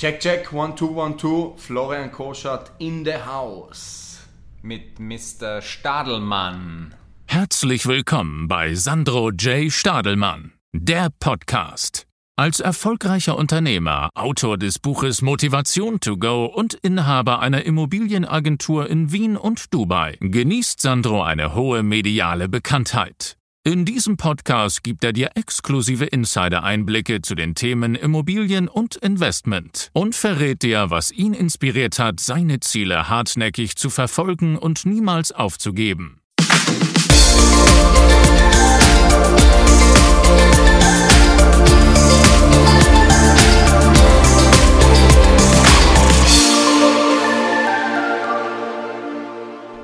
Check, check, one, two, one, two. Florian Koschat in the house. Mit Mr. Stadelmann. Herzlich willkommen bei Sandro J. Stadelmann, der Podcast. Als erfolgreicher Unternehmer, Autor des Buches Motivation to Go und Inhaber einer Immobilienagentur in Wien und Dubai genießt Sandro eine hohe mediale Bekanntheit. In diesem Podcast gibt er dir exklusive Insider-Einblicke zu den Themen Immobilien und Investment und verrät dir, was ihn inspiriert hat, seine Ziele hartnäckig zu verfolgen und niemals aufzugeben.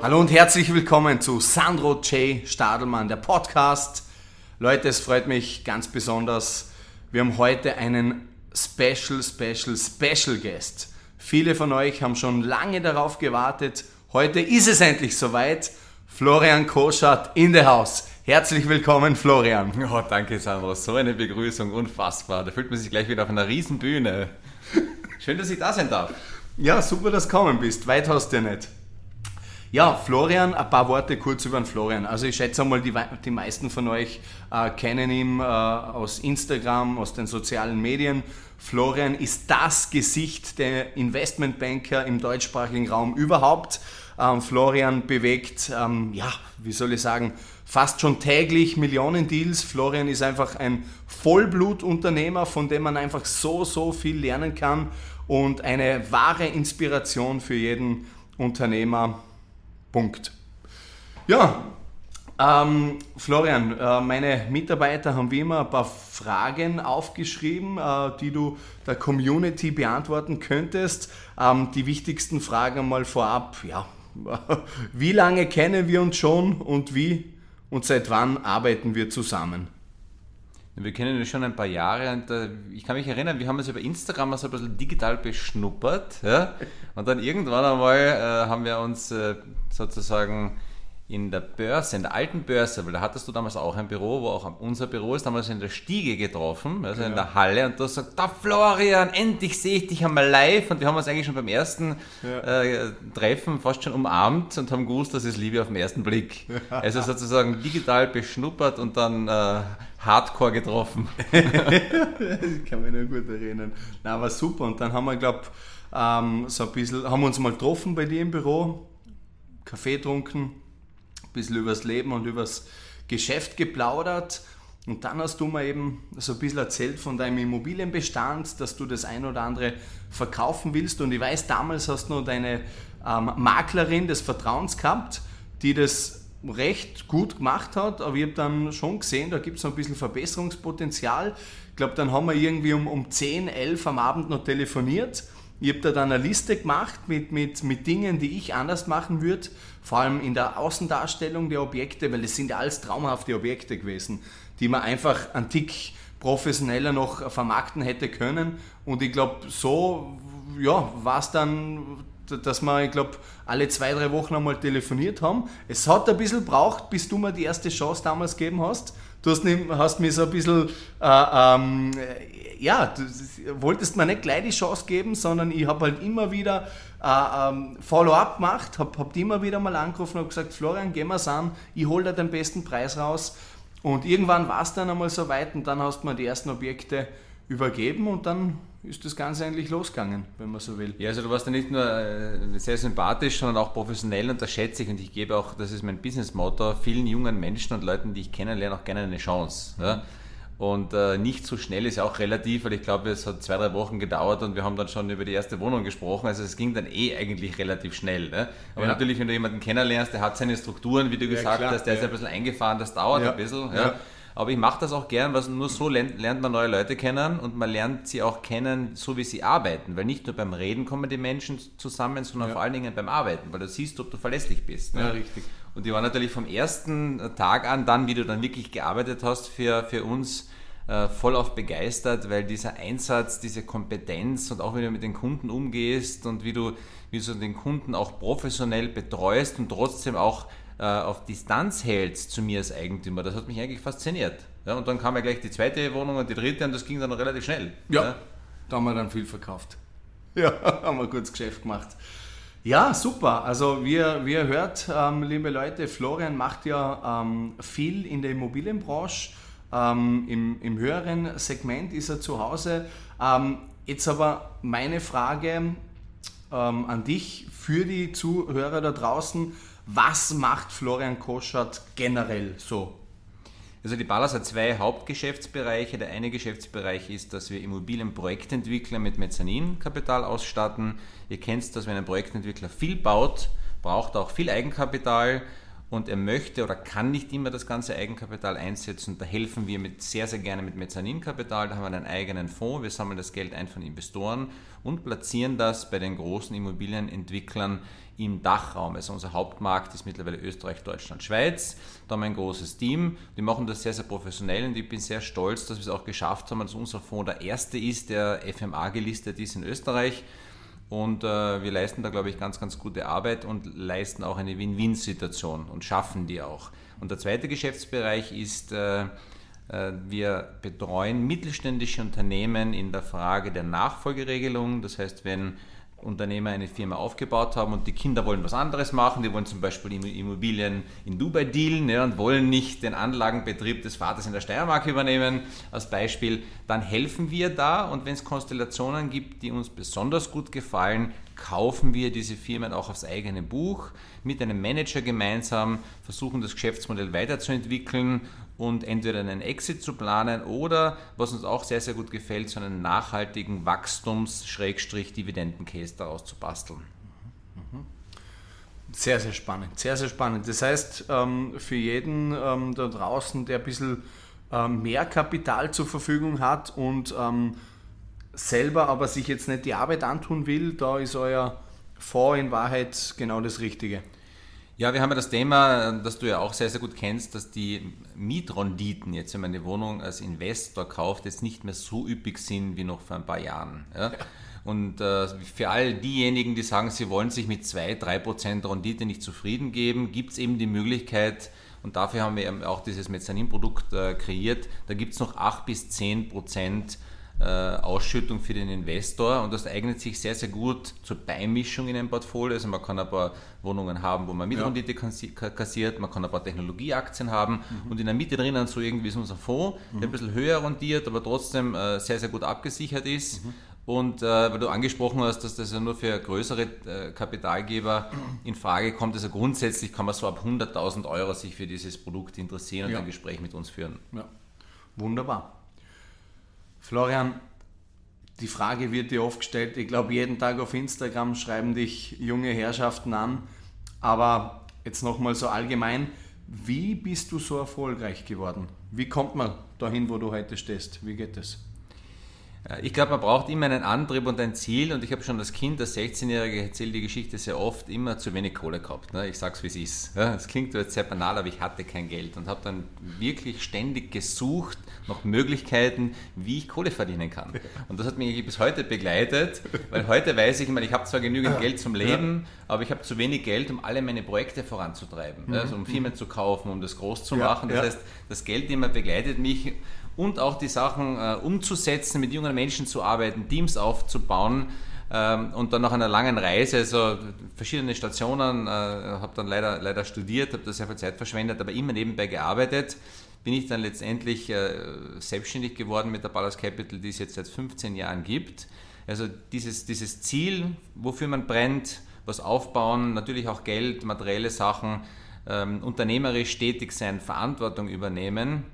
Hallo und herzlich willkommen zu Sandro J. Stadelmann, der Podcast. Leute, es freut mich ganz besonders. Wir haben heute einen Special, Special, Special Guest. Viele von euch haben schon lange darauf gewartet. Heute ist es endlich soweit. Florian Koschat in the house. Herzlich willkommen, Florian. Oh, danke, Sandro. So eine Begrüßung, unfassbar. Da fühlt man sich gleich wieder auf einer riesen Bühne. Schön, dass ich da sein darf. Ja, super, dass du gekommen bist. Weit hast du ja nicht. Ja, Florian, ein paar Worte kurz über den Florian. Also ich schätze mal, die, die meisten von euch äh, kennen ihn äh, aus Instagram, aus den sozialen Medien. Florian ist das Gesicht der Investmentbanker im deutschsprachigen Raum überhaupt. Ähm, Florian bewegt, ähm, ja, wie soll ich sagen, fast schon täglich Millionen Deals. Florian ist einfach ein Vollblutunternehmer, von dem man einfach so, so viel lernen kann und eine wahre Inspiration für jeden Unternehmer Punkt. Ja, ähm, Florian, äh, meine Mitarbeiter haben wie immer ein paar Fragen aufgeschrieben, äh, die du der Community beantworten könntest. Ähm, die wichtigsten Fragen einmal vorab. Ja, wie lange kennen wir uns schon und wie und seit wann arbeiten wir zusammen? Wir kennen uns schon ein paar Jahre und äh, ich kann mich erinnern, wir haben uns über Instagram so ein bisschen digital beschnuppert. Ja? Und dann irgendwann einmal äh, haben wir uns äh, sozusagen in der Börse, in der alten Börse, weil da hattest du damals auch ein Büro, wo auch unser Büro ist, damals in der Stiege getroffen, also ja. in der Halle und du sagst, da Florian, endlich sehe ich dich einmal live und wir haben uns eigentlich schon beim ersten ja. äh, Treffen fast schon umarmt und haben gewusst, das ist Liebe auf den ersten Blick. Also sozusagen digital beschnuppert und dann äh, Hardcore getroffen. ich kann mich noch gut erinnern. Na, war super und dann haben wir, glaube ähm, so ein bisschen, haben wir uns mal getroffen bei dir im Büro, Kaffee getrunken, ein bisschen übers Leben und übers Geschäft geplaudert. Und dann hast du mir eben so ein bisschen erzählt von deinem Immobilienbestand, dass du das ein oder andere verkaufen willst. Und ich weiß, damals hast du noch deine ähm, Maklerin des Vertrauens gehabt, die das recht gut gemacht hat, aber ich habe dann schon gesehen, da gibt es noch ein bisschen Verbesserungspotenzial. Ich glaube, dann haben wir irgendwie um, um 10, 11 am Abend noch telefoniert ich habe da dann eine Liste gemacht mit, mit, mit Dingen, die ich anders machen würde, vor allem in der Außendarstellung der Objekte, weil es sind ja alles traumhafte Objekte gewesen, die man einfach antik professioneller noch vermarkten hätte können. Und ich glaube, so ja, war es dann, dass wir, ich glaube, alle zwei, drei Wochen einmal telefoniert haben. Es hat ein bisschen braucht, bis du mir die erste Chance damals gegeben hast. Du hast, hast mir so ein bisschen äh, ähm, ja, du wolltest mir nicht gleich die Chance geben, sondern ich habe halt immer wieder äh, ähm, Follow-up gemacht, habe hab immer wieder mal angerufen und gesagt, Florian, geh mal an, ich hole dir den besten Preis raus. Und irgendwann war es dann einmal so weit und dann hast du mir die ersten Objekte übergeben und dann ist das Ganze eigentlich losgegangen, wenn man so will. Ja, also du warst ja nicht nur äh, sehr sympathisch, sondern auch professionell und das schätze ich und ich gebe auch, das ist mein Business-Motto, vielen jungen Menschen und Leuten, die ich kennenlerne, auch gerne eine Chance. Ja? Und äh, nicht so schnell ist ja auch relativ, weil ich glaube, es hat zwei, drei Wochen gedauert und wir haben dann schon über die erste Wohnung gesprochen. Also es ging dann eh eigentlich relativ schnell. Ne? Aber ja. natürlich, wenn du jemanden kennenlernst, der hat seine Strukturen, wie du gesagt klar, hast, der ist ein bisschen eingefahren, das dauert ein bisschen. Ja. Aber ich mache das auch gern, weil nur so lernt, lernt, man neue Leute kennen und man lernt sie auch kennen, so wie sie arbeiten. Weil nicht nur beim Reden kommen die Menschen zusammen, sondern vor allen Dingen beim Arbeiten, weil du siehst, ob du verlässlich bist. Ne? Ja, richtig. Und die war natürlich vom ersten Tag an, dann, wie du dann wirklich gearbeitet hast, für, für uns äh, voll auf begeistert, weil dieser Einsatz, diese Kompetenz und auch wie du mit den Kunden umgehst und wie du, wie du den Kunden auch professionell betreust und trotzdem auch äh, auf Distanz hältst zu mir als Eigentümer, das hat mich eigentlich fasziniert. Ja, und dann kam ja gleich die zweite Wohnung und die dritte und das ging dann relativ schnell. Ja, ja. da haben wir dann viel verkauft. Ja, haben wir kurz Geschäft gemacht. Ja, super. Also wie, wie ihr hört, ähm, liebe Leute, Florian macht ja ähm, viel in der Immobilienbranche. Ähm, im, Im höheren Segment ist er zu Hause. Ähm, jetzt aber meine Frage ähm, an dich für die Zuhörer da draußen. Was macht Florian Koschert generell so? Also die Ballas hat zwei Hauptgeschäftsbereiche. Der eine Geschäftsbereich ist, dass wir Immobilienprojektentwickler mit Mezzaninkapital ausstatten. Ihr kennt das, wenn ein Projektentwickler viel baut, braucht er auch viel Eigenkapital und er möchte oder kann nicht immer das ganze Eigenkapital einsetzen. Da helfen wir mit, sehr, sehr gerne mit Mezzaninkapital. Da haben wir einen eigenen Fonds. Wir sammeln das Geld ein von Investoren und platzieren das bei den großen Immobilienentwicklern im Dachraum. Also unser Hauptmarkt ist mittlerweile Österreich, Deutschland, Schweiz. Da haben wir ein großes Team. Die machen das sehr, sehr professionell und ich bin sehr stolz, dass wir es auch geschafft haben, dass unser Fonds der erste ist, der FMA gelistet ist in Österreich. Und äh, wir leisten da, glaube ich, ganz, ganz gute Arbeit und leisten auch eine Win-Win-Situation und schaffen die auch. Und der zweite Geschäftsbereich ist, äh, äh, wir betreuen mittelständische Unternehmen in der Frage der Nachfolgeregelung. Das heißt, wenn Unternehmer eine Firma aufgebaut haben und die Kinder wollen was anderes machen, die wollen zum Beispiel Immobilien in Dubai dealen ja, und wollen nicht den Anlagenbetrieb des Vaters in der Steiermark übernehmen, als Beispiel, dann helfen wir da. Und wenn es Konstellationen gibt, die uns besonders gut gefallen, kaufen wir diese Firmen auch aufs eigene Buch mit einem Manager gemeinsam, versuchen das Geschäftsmodell weiterzuentwickeln und entweder einen Exit zu planen oder, was uns auch sehr, sehr gut gefällt, so einen nachhaltigen Wachstums-Dividenden-Case daraus zu basteln. Sehr, sehr spannend, sehr, sehr spannend. Das heißt, ähm, für jeden ähm, da draußen, der ein bisschen ähm, mehr Kapital zur Verfügung hat und selber aber sich jetzt nicht die Arbeit antun will, da ist euer Fonds in Wahrheit genau das Richtige. Ja, wir haben ja das Thema, das du ja auch sehr, sehr gut kennst, dass die Mietronditen jetzt, wenn man eine Wohnung als Investor kauft, jetzt nicht mehr so üppig sind wie noch vor ein paar Jahren. Ja? Und äh, für all diejenigen, die sagen, sie wollen sich mit 2-3% Rendite nicht zufrieden geben, gibt es eben die Möglichkeit, und dafür haben wir eben auch dieses Mezzaninprodukt äh, kreiert, da gibt es noch 8 bis 10 Prozent Ausschüttung für den Investor und das eignet sich sehr, sehr gut zur Beimischung in einem Portfolio. Also man kann ein paar Wohnungen haben, wo man Mitrendite ja. kassiert, man kann ein paar Technologieaktien haben mhm. und in der Mitte drinnen so irgendwie ist unser Fonds, mhm. der ein bisschen höher rendiert, aber trotzdem äh, sehr, sehr gut abgesichert ist. Mhm. Und äh, weil du angesprochen hast, dass das ja nur für größere äh, Kapitalgeber in Frage kommt, also grundsätzlich kann man so ab 100.000 Euro sich für dieses Produkt interessieren und ja. ein Gespräch mit uns führen. Ja. Wunderbar. Florian, die Frage wird dir oft gestellt. Ich glaube, jeden Tag auf Instagram schreiben dich junge Herrschaften an. Aber jetzt nochmal so allgemein, wie bist du so erfolgreich geworden? Wie kommt man dahin, wo du heute stehst? Wie geht es? Ich glaube, man braucht immer einen Antrieb und ein Ziel. Und ich habe schon als Kind, als 16-Jährige, erzähle die Geschichte sehr oft, immer zu wenig Kohle gehabt. Ne? Ich sage es, wie es ist. Es klingt jetzt sehr banal, aber ich hatte kein Geld und habe dann wirklich ständig gesucht nach Möglichkeiten, wie ich Kohle verdienen kann. Und das hat mich bis heute begleitet, weil heute weiß ich, ich, meine, ich habe zwar genügend Geld zum Leben, aber ich habe zu wenig Geld, um alle meine Projekte voranzutreiben. Mhm. Also um Firmen zu kaufen, um das groß zu machen. Das heißt, das Geld immer begleitet mich und auch die Sachen äh, umzusetzen, mit jungen Menschen zu arbeiten, Teams aufzubauen ähm, und dann nach einer langen Reise, also verschiedene Stationen, äh, habe dann leider, leider studiert, habe da sehr viel Zeit verschwendet, aber immer nebenbei gearbeitet, bin ich dann letztendlich äh, selbstständig geworden mit der Ballas Capital, die es jetzt seit 15 Jahren gibt. Also dieses, dieses Ziel, wofür man brennt, was aufbauen, natürlich auch Geld, materielle Sachen, ähm, unternehmerisch tätig sein, Verantwortung übernehmen,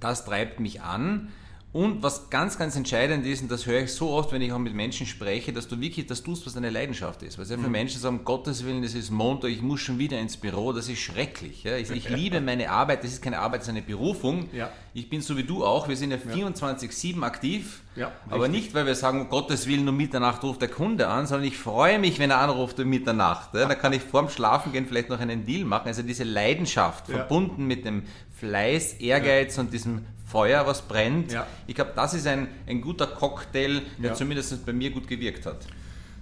das treibt mich an. Und was ganz, ganz entscheidend ist, und das höre ich so oft, wenn ich auch mit Menschen spreche, dass du wirklich das tust, was deine Leidenschaft ist. Weil sehr viele mhm. Menschen sagen, Gottes Willen, es ist Montag, ich muss schon wieder ins Büro, das ist schrecklich. Ja? Ich, ich, liebe meine Arbeit, das ist keine Arbeit, das ist eine Berufung. Ja. Ich bin so wie du auch, wir sind ja 24-7 aktiv, ja, aber nicht, weil wir sagen, um Gottes Willen, um Mitternacht ruft der Kunde an, sondern ich freue mich, wenn er anruft um Mitternacht. Ja? Da kann ich vorm Schlafen gehen vielleicht noch einen Deal machen. Also diese Leidenschaft, verbunden mit dem Fleiß, Ehrgeiz und diesem Feuer, was brennt. Ja. Ich glaube, das ist ein, ein guter Cocktail, der ja. zumindest bei mir gut gewirkt hat.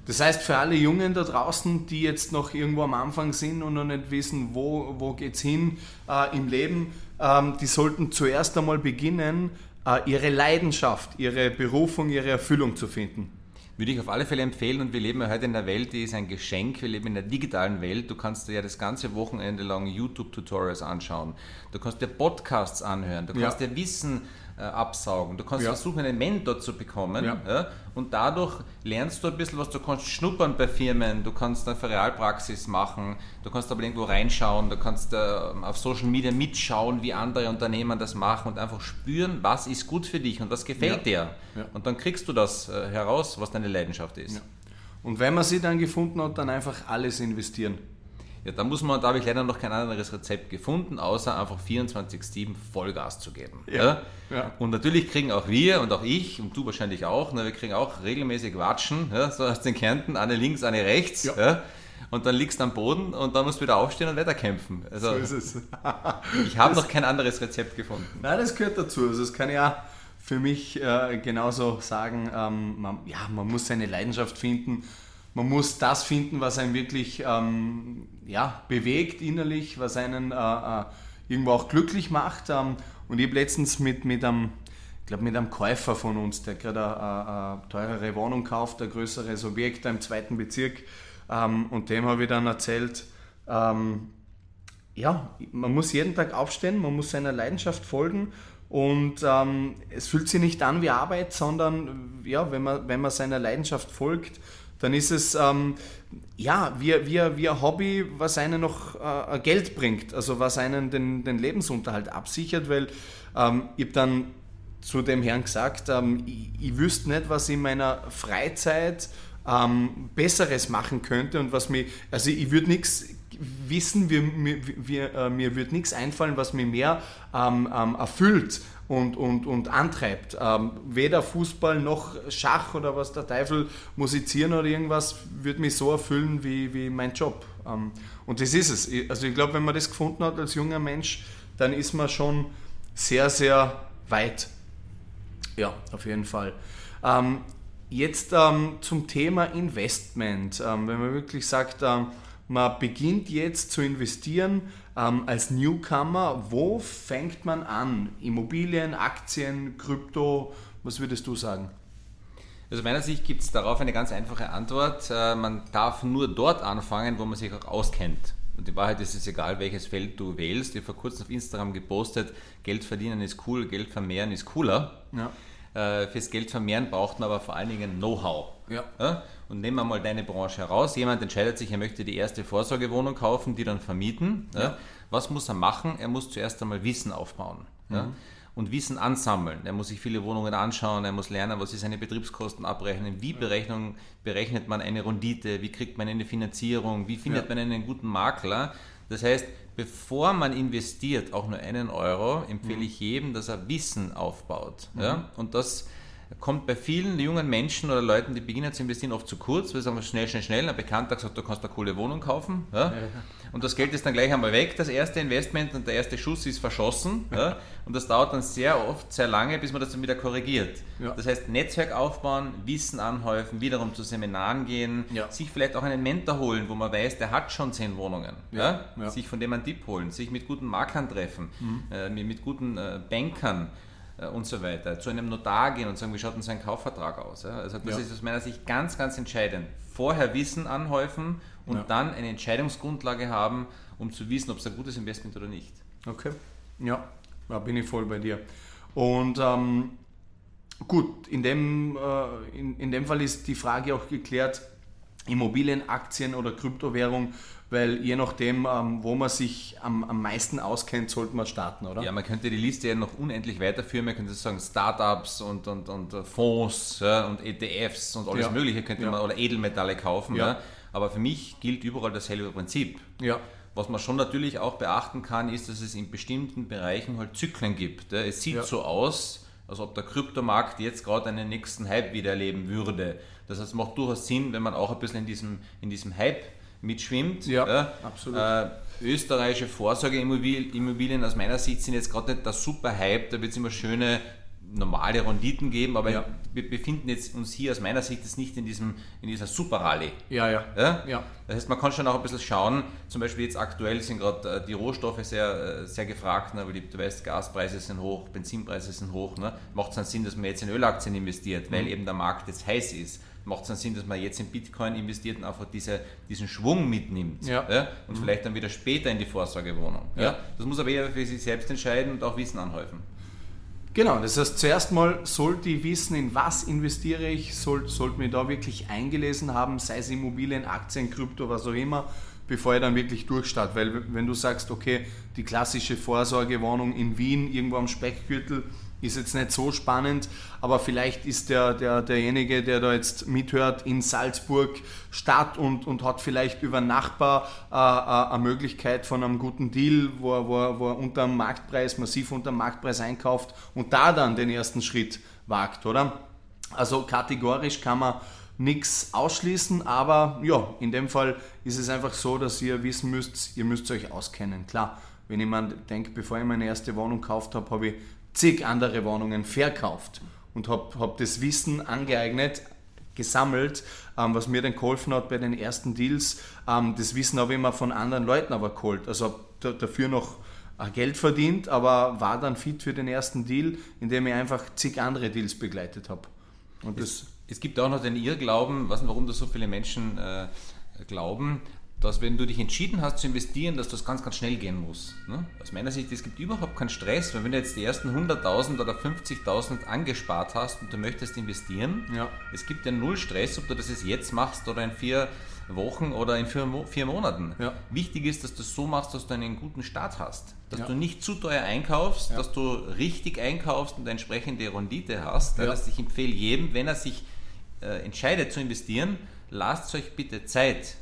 Das heißt, für alle Jungen da draußen, die jetzt noch irgendwo am Anfang sind und noch nicht wissen, wo, wo geht es hin äh, im Leben, ähm, die sollten zuerst einmal beginnen, äh, ihre Leidenschaft, ihre Berufung, ihre Erfüllung zu finden. Würde ich auf alle Fälle empfehlen und wir leben ja heute in einer Welt, die ist ein Geschenk. Wir leben in der digitalen Welt. Du kannst dir ja das ganze Wochenende lang YouTube-Tutorials anschauen. Du kannst dir Podcasts anhören. Du kannst ja. dir Wissen äh, absaugen. Du kannst ja. versuchen, einen Mentor zu bekommen ja. ja. und dadurch lernst du ein bisschen was. Du kannst schnuppern bei Firmen, du kannst eine Realpraxis machen, du kannst aber irgendwo reinschauen, du kannst äh, auf Social Media mitschauen, wie andere Unternehmen das machen und einfach spüren, was ist gut für dich und was gefällt dir. Und dann kriegst du das äh, heraus, was deine Leidenschaft ist. Und wenn man sie dann gefunden hat, dann einfach alles investieren. Ja, da muss man, da habe ich leider noch kein anderes Rezept gefunden, außer einfach 24-7 Vollgas zu geben. Ja, ja. Und natürlich kriegen auch wir und auch ich und du wahrscheinlich auch, ne, wir kriegen auch regelmäßig Watschen, ja, so aus den Kärnten, eine links, eine rechts. Ja. ja und dann liegst du am Boden und dann musst du wieder aufstehen und weiterkämpfen. Also, so ist es. ich habe noch kein anderes Rezept gefunden. Nein, das gehört dazu. Also das kann ich auch für mich äh, genauso sagen. Ähm, man, ja, man muss seine Leidenschaft finden man muss das finden, was einen wirklich ähm, ja, bewegt innerlich, was einen äh, äh, irgendwo auch glücklich macht. Ähm, und ich habe letztens mit, mit einem, ich glaube mit einem Käufer von uns, der gerade eine, eine, teurere Wohnung kauft, ein größeres Objekt im zweiten Bezirk, ähm, und dem habe ich dann erzählt, ähm, ja, man muss jeden Tag aufstehen, man muss seiner Leidenschaft folgen und ähm, es fühlt sich nicht an wie Arbeit, sondern ja, wenn man, wenn man seiner Leidenschaft folgt, dann ist es ähm, ja wie, wie, wie ein Hobby, was einen noch äh, Geld bringt, also was einen den, den Lebensunterhalt absichert, weil ähm, ich habe dann zu dem Herrn gesagt, ähm, ich, ich wüsste nicht, was in meiner Freizeit ähm, Besseres machen könnte und was mir, also ich würde nichts wissen, mir, mir, äh, mir wird nichts einfallen, was mir mehr ähm, ähm, erfüllt und, und, und antreibt. Ähm, weder Fußball noch Schach oder was der Teufel musizieren oder irgendwas wird mich so erfüllen wie, wie mein Job. Ähm, und das ist es. Also ich glaube, wenn man das gefunden hat als junger Mensch, dann ist man schon sehr, sehr weit. Ja, auf jeden Fall. Ähm, jetzt ähm, zum Thema Investment. Ähm, wenn man wirklich sagt, ähm, man beginnt jetzt zu investieren ähm, als Newcomer. Wo fängt man an? Immobilien, Aktien, Krypto? Was würdest du sagen? Also meiner Sicht gibt es darauf eine ganz einfache Antwort. Äh, man darf nur dort anfangen, wo man sich auch auskennt. Und die Wahrheit ist es egal, welches Feld du wählst. Ich habe vor kurzem auf Instagram gepostet, Geld verdienen ist cool, Geld vermehren ist cooler. Ja. Äh, fürs Geld vermehren braucht man aber vor allen Dingen Know-how. Ja. Ja. Und nehmen wir mal deine Branche heraus. Jemand entscheidet sich, er möchte die erste Vorsorgewohnung kaufen, die dann vermieten. Ja. Was muss er machen? Er muss zuerst einmal Wissen aufbauen. Mhm. Und Wissen ansammeln. Er muss sich viele Wohnungen anschauen, er muss lernen, was ist eine Betriebskosten abrechnen, wie Berechnung, berechnet man eine Rendite, wie kriegt man eine Finanzierung, wie findet man einen guten Makler. Das heißt, bevor man investiert, auch nur einen Euro, empfehle mhm. ich jedem, dass er Wissen aufbaut. Mhm. Ja? Und das kommt bei vielen jungen Menschen oder Leuten, die beginnen zu investieren, oft zu kurz, weil sie sagen, schnell, schnell, schnell. Ein Bekannter sagt, du kannst eine coole Wohnung kaufen. Ja? Und das Geld ist dann gleich einmal weg, das erste Investment und der erste Schuss ist verschossen. Ja? Und das dauert dann sehr oft, sehr lange, bis man das dann wieder korrigiert. Ja. Das heißt, Netzwerk aufbauen, Wissen anhäufen, wiederum zu Seminaren gehen, sich vielleicht auch einen Mentor holen, wo man weiß, der hat schon zehn Wohnungen. Sich von dem einen Tipp holen, sich mit guten Maklern treffen, mhm. äh, mit guten äh, Bankern und so weiter, zu einem Notar gehen und sagen, wie schaut denn sein Kaufvertrag aus? Also das ja. ist aus meiner Sicht ganz, ganz entscheidend. Vorher Wissen anhäufen und ja. dann eine Entscheidungsgrundlage haben, um zu wissen, ob es ein gutes Investment oder nicht. Okay, ja, da bin ich voll bei dir. Und ähm, gut, in dem, äh, in, in dem Fall ist die Frage auch geklärt, Immobilien, Aktien oder Kryptowährung weil je nachdem, ähm, wo man sich am, am meisten auskennt, sollte man starten, oder? Ja, man könnte die Liste ja noch unendlich weiterführen. Man könnte sagen Startups und, und, und Fonds ja, und ETFs und alles ja. Mögliche könnte ja. man oder Edelmetalle kaufen. Ja. Aber für mich gilt überall dasselbe Prinzip. Ja. Was man schon natürlich auch beachten kann, ist, dass es in bestimmten Bereichen halt Zyklen gibt. Es sieht so aus, als ob der Kryptomarkt jetzt gerade einen nächsten Hype wieder erleben würde. Das heißt, es macht durchaus Sinn, wenn man auch ein bisschen in diesem, in diesem Hype mitschwimmt. Ja, ja. absolut. Äh, österreichische Vorsorgeimmobilien aus meiner Sicht sind jetzt gerade nicht der super Hype, da wird es immer schöne normale Renditen geben, aber ja. wir befinden jetzt uns hier aus meiner Sicht jetzt nicht in, diesem, in dieser Super-Rallye. Ja, ja, ja, ja. Das heißt, man kann schon auch ein bisschen schauen, zum Beispiel jetzt aktuell sind gerade äh, die Rohstoffe sehr, äh, sehr gefragt, ne, weil du weißt, Gaspreise sind hoch, Benzinpreise sind hoch. Ne? Macht es dann Sinn, dass man jetzt in Ölaktien investiert, weil mhm. eben der Markt jetzt heiß ist macht es dann Sinn, dass man jetzt in Bitcoin investiert und einfach diese, diesen Schwung mitnimmt Ja. und vielleicht dann wieder später in die Vorsorgewohnung. Ja. Ja. Das muss aber jeder für sich selbst entscheiden und auch Wissen anhäufen. Genau, das heißt, zuerst mal sollte ich wissen, in was investiere ich, soll, sollte mich da wirklich eingelesen haben, sei es Immobilien, Aktien, Krypto, was auch immer, bevor ich dann wirklich durchstarte. Weil wenn du sagst, okay, die klassische Vorsorgewohnung in Wien, irgendwo am Speckgürtel, ist jetzt nicht so spannend, aber vielleicht ist der, der, derjenige, der da jetzt mithört, in Salzburg Stadt und, und hat vielleicht über Nachbar äh, äh, eine Möglichkeit von einem guten Deal, wo er, wo, er, wo er unter dem Marktpreis, massiv unter dem Marktpreis einkauft und da dann den ersten Schritt wagt, oder? Also kategorisch kann man nichts ausschließen, aber ja, in dem Fall ist es einfach so, dass ihr wissen müsst, ihr müsst euch auskennen. Klar, wenn ich mir denke, bevor ich meine erste Wohnung gekauft habe, habe ich zig andere Wohnungen verkauft und habe hab das Wissen angeeignet, gesammelt, ähm, was mir dann geholfen hat bei den ersten Deals. Ähm, das Wissen habe ich immer von anderen Leuten aber geholt. Also habe da, dafür noch äh, Geld verdient, aber war dann fit für den ersten Deal, indem ich einfach zig andere Deals begleitet habe. Und das, Es gibt auch noch den Irrglauben, nicht, warum das so viele Menschen äh, glauben, dass wenn du dich entschieden hast zu investieren, dass das ganz, ganz schnell gehen muss. Ne? Aus meiner Sicht, es gibt überhaupt keinen Stress, weil wenn du jetzt die ersten 100.000 oder 50.000 angespart hast und du möchtest investieren, Ja. es gibt ja null Stress, ob du das jetzt machst oder in vier Wochen oder in vier, vier Monaten. Ja. Wichtig ist, dass du es so machst, dass du einen guten Start hast. Dass Ja. du nicht zu teuer einkaufst, dass du richtig einkaufst und eine entsprechende Rendite hast. Ja. Das ich empfehle jedem, wenn er sich äh, entscheidet zu investieren, lasst euch bitte Zeit.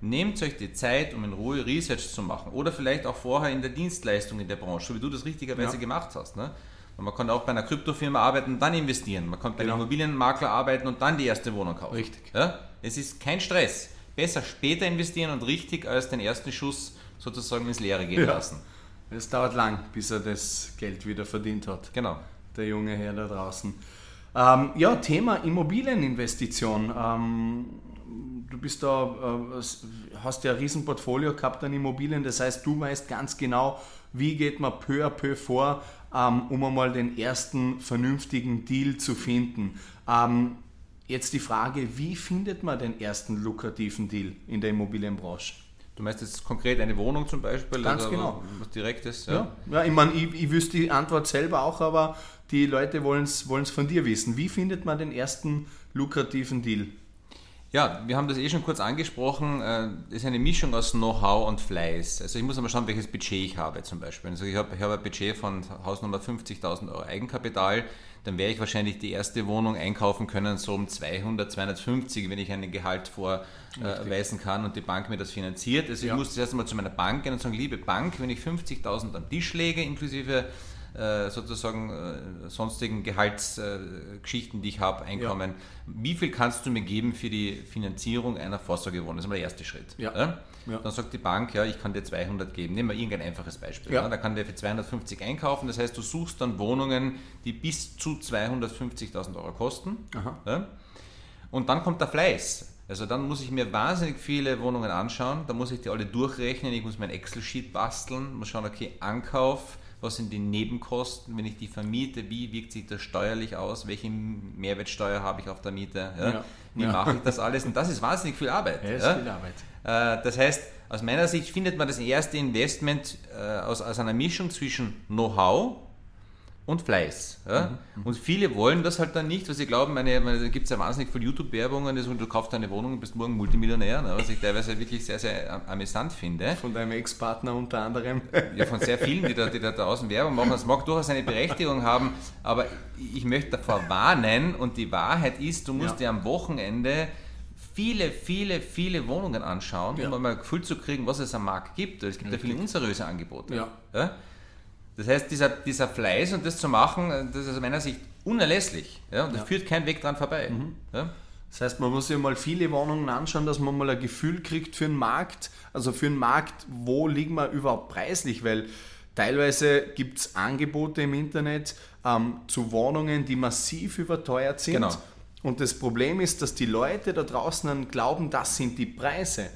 Nehmt euch die Zeit, um in Ruhe Research zu machen. Oder vielleicht auch vorher in der Dienstleistung in der Branche, so wie du das richtigerweise Ja. gemacht hast. Ne? Und man kann auch bei einer Kryptofirma arbeiten und dann investieren. Man kann bei Genau. einem Immobilienmakler arbeiten und dann die erste Wohnung kaufen. Richtig. Ja? Es ist kein Stress. Besser später investieren und richtig als den ersten Schuss sozusagen ins Leere gehen Ja. lassen. es dauert lang, bis er das Geld wieder verdient hat. Genau. der junge Herr da draußen. Ähm, ja, Thema Immobilieninvestition. Ähm, du bist da, äh, hast ja ein Riesenportfolio gehabt an Immobilien, das heißt, du weißt ganz genau, wie geht man peu à peu vor, ähm, um einmal den ersten vernünftigen Deal zu finden. Ähm, jetzt die Frage, wie findet man den ersten lukrativen Deal in der Immobilienbranche? Du meinst jetzt konkret eine Wohnung zum Beispiel? Ganz oder genau. Was Direktes? Ja, ja ich meine, ich, ich wüsste die Antwort selber auch, aber die Leute wollen es von dir wissen. Wie findet man den ersten lukrativen Deal? Ja, wir haben das eh schon kurz angesprochen. äh, Das ist eine Mischung aus Know-how und Fleiß. Also ich muss aber schauen, welches Budget ich habe zum Beispiel. Also ich habe, ich habe ein Budget von Hausnummer 50.000 Euro Eigenkapital. Dann werde ich wahrscheinlich die erste Wohnung einkaufen können, so um 200, 250, wenn ich einen Gehalt vorweisen kann und die Bank mir das finanziert. Also Ja. ich muss zuerst einmal zu meiner Bank gehen und sagen, liebe Bank, wenn ich 50.000 am Tisch lege, inklusive äh, sozusagen äh, sonstigen Gehaltsgeschichten, die ich habe, Einkommen, wie viel kannst du mir geben für die Finanzierung einer Vorsorgewohnung? Das ist mal der erste Schritt. Ja. Ja. Dann sagt die Bank, ja, ich kann dir 200 geben. Nehmen wir irgendein einfaches Beispiel. Ja. Ja. Da kann der für 250 einkaufen. Das heißt, du suchst dann Wohnungen, die bis zu 250.000 Euro kosten. Ja? Und dann kommt der Fleiß. Also dann muss ich mir wahnsinnig viele Wohnungen anschauen, da muss ich die alle durchrechnen, ich muss mein Excel-Sheet basteln, muss schauen, okay, Ankauf, was sind die Nebenkosten, wenn ich die vermiete, wie wirkt sich das steuerlich aus, welche Mehrwertsteuer habe ich auf der Miete, ja? Ja. wie Ja. mache ich das alles und das ist wahnsinnig viel Arbeit. Ja, ist viel Arbeit. Äh, Das heißt, aus meiner Sicht findet man das erste Investment äh, aus, aus einer Mischung zwischen Know-how und Fleiß. Ja? Mhm, Und viele wollen das halt dann nicht, weil sie glauben, meine, meine, da gibt es ja wahnsinnig viel YouTube-Werbungen, du kaufst eine Wohnung und bist morgen Multimillionär, ne? was ich teilweise wirklich sehr, sehr am- amüsant finde. Von deinem Ex-Partner unter anderem. Ja, von sehr vielen, die da, die da draußen Werbung machen. Das mag durchaus eine Berechtigung haben, aber ich möchte davor warnen und die Wahrheit ist, du musst Ja. dir am Wochenende viele, viele, viele Wohnungen anschauen, Ja. um mal ein Gefühl zu kriegen, was es am Markt gibt. Es gibt ja viele unseriöse Angebote. Ja. Ja? Das heißt, dieser, dieser Fleiß und das zu machen, das ist aus meiner Sicht unerlässlich. Ja? Und da Ja. Mhm. führt kein Weg dran vorbei. Ja? Das heißt, man muss sich mal viele Wohnungen anschauen, dass man mal ein Gefühl kriegt für den Markt. Also für den Markt, wo liegen wir überhaupt preislich? Weil teilweise gibt es Angebote im Internet ähm, zu Wohnungen, die massiv überteuert sind. Genau. Und das Problem ist, dass die Leute da draußen dann glauben, das sind die Preise.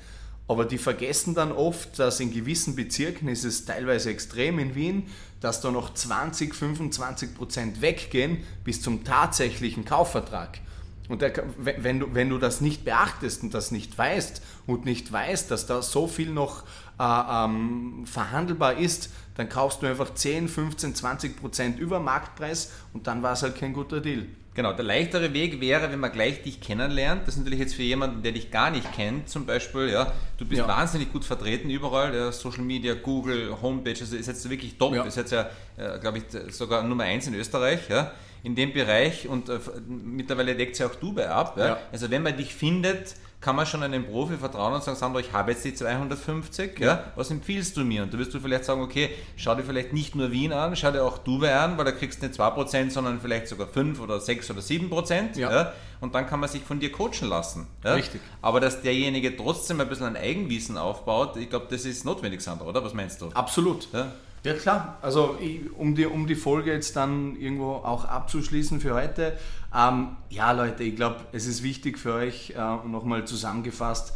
Aber die vergessen dann oft, dass in gewissen Bezirken ist es teilweise extrem in Wien, dass da noch 20, 25 Prozent weggehen bis zum tatsächlichen Kaufvertrag. Und der, wenn, du, wenn du das nicht beachtest und das nicht weißt und nicht weißt, dass da so viel noch äh, ähm, verhandelbar ist, dann kaufst du einfach 10, 15, 20 Prozent über Marktpreis und dann war es halt kein guter Deal. Genau, der leichtere Weg wäre, wenn man gleich dich kennenlernt. Das ist natürlich jetzt für jemanden, der dich gar nicht kennt, zum Beispiel, ja, du bist ja. wahnsinnig gut vertreten überall, ja, Social Media, Google, Homepage, also ist jetzt wirklich top, ja. ist jetzt ja, äh, glaube ich, sogar Nummer eins in Österreich, ja, in dem Bereich und äh, mittlerweile deckt sich auch Dubai ab. Ja. Also wenn man dich findet, kann man schon einem Profi vertrauen und sagen, Sandro, ich habe jetzt die 250, ja. ja. was empfiehlst du mir? Und da wirst du vielleicht sagen, okay, schau dir vielleicht nicht nur Wien an, schau dir auch Dubai an, weil da kriegst du nicht 2%, sondern vielleicht sogar 5 oder 6 oder 7%. Ja. ja. Und dann kann man sich von dir coachen lassen. Ja. Richtig. Aber dass derjenige trotzdem ein bisschen ein Eigenwissen aufbaut, ich glaube, das ist notwendig, Sandro, oder? Was meinst du? Absolut. Ja. Ja klar, also um die, um die Folge jetzt dann irgendwo auch abzuschließen für heute. Ähm, ja Leute, ich glaube, es ist wichtig für euch, äh, nochmal zusammengefasst,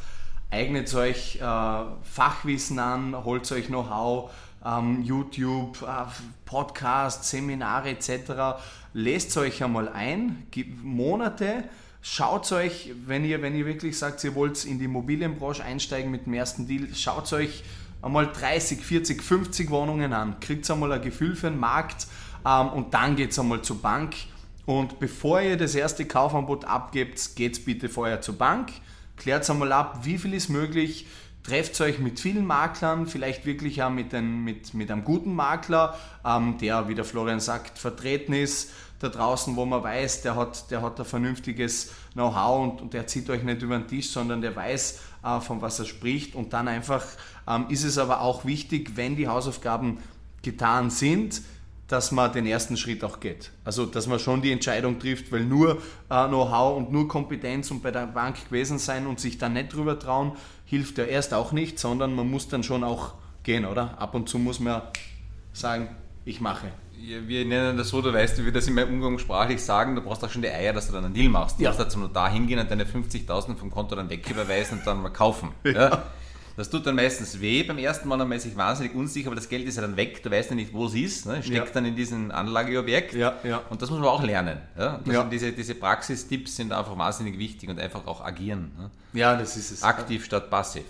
eignet euch äh, Fachwissen an, holt euch Know-how, ähm, YouTube, äh, Podcasts, Seminare etc. Lest euch einmal ein, Monate, schaut euch, wenn ihr, wenn ihr wirklich sagt, ihr wollt in die Immobilienbranche einsteigen mit dem ersten Deal, schaut euch einmal 30, 40, 50 Wohnungen an, kriegt einmal ein Gefühl für den Markt ähm, und dann geht es einmal zur Bank. Und bevor ihr das erste Kaufangebot abgebt, geht es bitte vorher zur Bank, klärt einmal ab, wie viel ist möglich, trefft euch mit vielen Maklern, vielleicht wirklich auch mit, ein, mit, mit einem guten Makler, ähm, der, wie der Florian sagt, vertreten ist da draußen, wo man weiß, der hat, der hat ein vernünftiges Know-how und, und der zieht euch nicht über den Tisch, sondern der weiß, äh, von was er spricht. Und dann einfach ähm, ist es aber auch wichtig, wenn die Hausaufgaben getan sind, dass man den ersten Schritt auch geht. Also, dass man schon die Entscheidung trifft, weil nur äh, Know-how und nur Kompetenz und bei der Bank gewesen sein und sich dann nicht drüber trauen, hilft ja erst auch nicht, sondern man muss dann schon auch gehen, oder? Ab und zu muss man sagen, ich mache. Wir nennen das so, du weißt, wie wir das in meinem umgangssprachlich sagen, du brauchst auch schon die Eier, dass du dann einen Deal machst. Du ja. musst da zum Notar hingehen und deine 50.000 vom Konto dann wegüberweisen und dann mal kaufen. Ja. ja. Das tut dann meistens weh. Beim ersten Mal dann ist sich wahnsinnig unsicher, aber das Geld ist ja dann weg. Du weißt ja nicht, wo es ist. Ne? Steckt ja. dann in diesem Anlageobjekt. Ja, ja. Und das muss man auch lernen. Ja? ja. diese, diese Praxistipps sind einfach wahnsinnig wichtig und einfach auch agieren. Ne? Ja, das ist es. Aktiv statt passiv.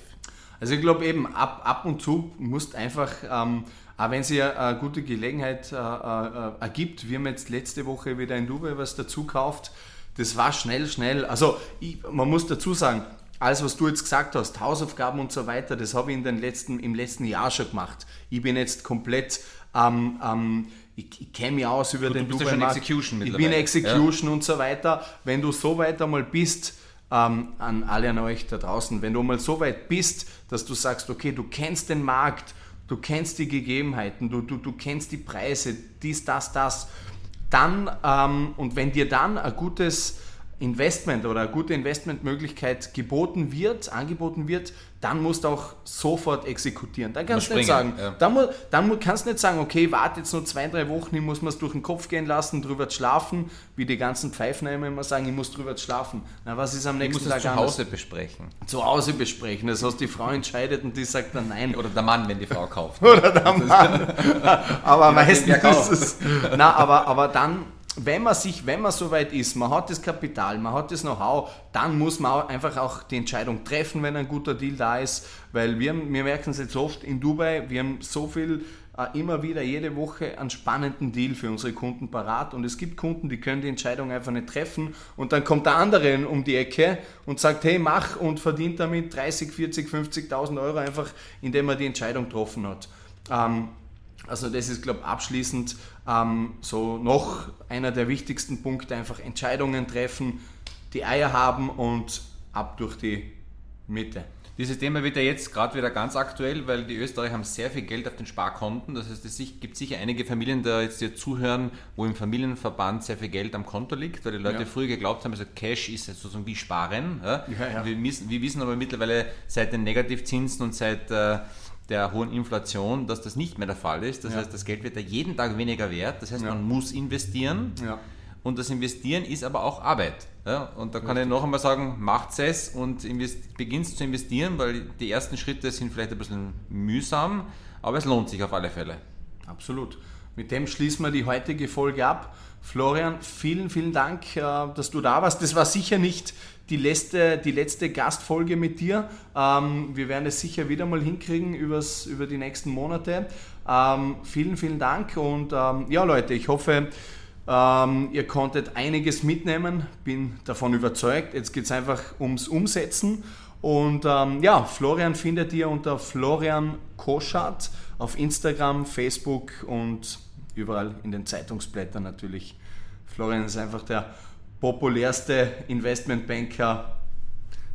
Also ich glaube eben, ab, ab und zu musst einfach, ähm, auch wenn sich eine gute Gelegenheit äh, äh, ergibt, wir haben jetzt letzte Woche wieder in Dubai was dazu gekauft, das war schnell, schnell. Also ich, man muss dazu sagen, alles, was du jetzt gesagt hast, Hausaufgaben und so weiter, das habe ich in den letzten, im letzten Jahr schon gemacht. Ich bin jetzt komplett ähm, ähm, ich, ich kenne mich aus über Gut, den du bist ja schon Execution Ich bin Execution ja. und so weiter. Wenn du so weit einmal bist, ähm, an alle an euch da draußen, wenn du mal so weit bist, dass du sagst, okay, du kennst den Markt, du kennst die Gegebenheiten, du, du, du kennst die Preise, dies, das, das, dann, ähm, und wenn dir dann ein gutes Investment oder eine gute Investmentmöglichkeit geboten wird, angeboten wird, dann musst du auch sofort exekutieren. Dann kannst du nicht sagen, ja. dann, dann kannst du nicht sagen, okay, warte jetzt nur zwei, drei Wochen, ich muss mir es durch den Kopf gehen lassen, drüber schlafen, wie die ganzen Pfeifen immer sagen, ich muss drüber schlafen. Na, was ist am nächsten Tag zu Hause besprechen. Zu Hause besprechen. Das heißt, die Frau entscheidet und die sagt dann nein. Oder der Mann, wenn die Frau kauft. Oder der Mann. aber meistens ist es. Na, aber, aber dann wenn man sich, wenn man soweit ist, man hat das Kapital, man hat das Know-how, dann muss man einfach auch die Entscheidung treffen, wenn ein guter Deal da ist, weil wir, wir merken es jetzt oft in Dubai, wir haben so viel äh, immer wieder jede Woche einen spannenden Deal für unsere Kunden parat. Und es gibt Kunden, die können die Entscheidung einfach nicht treffen. Und dann kommt der andere um die Ecke und sagt, hey, mach und verdient damit 30, 40, 50.000 Euro einfach, indem er die Entscheidung getroffen hat. Ähm, also das ist, glaube ich, abschließend ähm, so noch einer der wichtigsten Punkte, einfach Entscheidungen treffen, die Eier haben und ab durch die Mitte. Dieses Thema wird ja jetzt gerade wieder ganz aktuell, weil die Österreicher haben sehr viel Geld auf den Sparkonten. Das heißt, es gibt sicher einige Familien, die jetzt hier zuhören, wo im Familienverband sehr viel Geld am Konto liegt, weil die Leute ja. früher geglaubt haben, also Cash ist sozusagen wie Sparen. Ja? Ja, wir, wissen, wir, wissen aber mittlerweile seit den Negativzinsen und seit äh, der hohen Inflation, dass das nicht mehr der Fall ist. Das ja. heißt, das Geld wird ja jeden Tag weniger wert. Das heißt, ja. man muss investieren. Ja. Und das Investieren ist aber auch Arbeit. Und da kann Richtig. ich noch einmal sagen, macht es und beginnt zu investieren, weil die ersten Schritte sind vielleicht ein bisschen mühsam, aber es lohnt sich auf alle Fälle. Absolut. mit dem schließen wir die heutige Folge ab. Florian, vielen, vielen Dank, äh, dass du da warst. Das war sicher nicht die letzte, die letzte Gastfolge mit dir. Ähm, wir werden es sicher wieder mal hinkriegen übers, über die nächsten Monate. Ähm, vielen, vielen Dank und ähm, ja Leute, ich hoffe, ihr konntet einiges mitnehmen, bin davon überzeugt. Jetzt geht es einfach ums Umsetzen. Und ähm, ja, Florian findet ihr unter Florian Koschat auf Instagram, Facebook und überall in den Zeitungsblättern natürlich. Florian ist einfach der populärste Investmentbanker,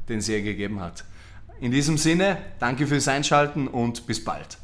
den es je gegeben hat. In diesem Sinne, danke fürs Einschalten und bis bald.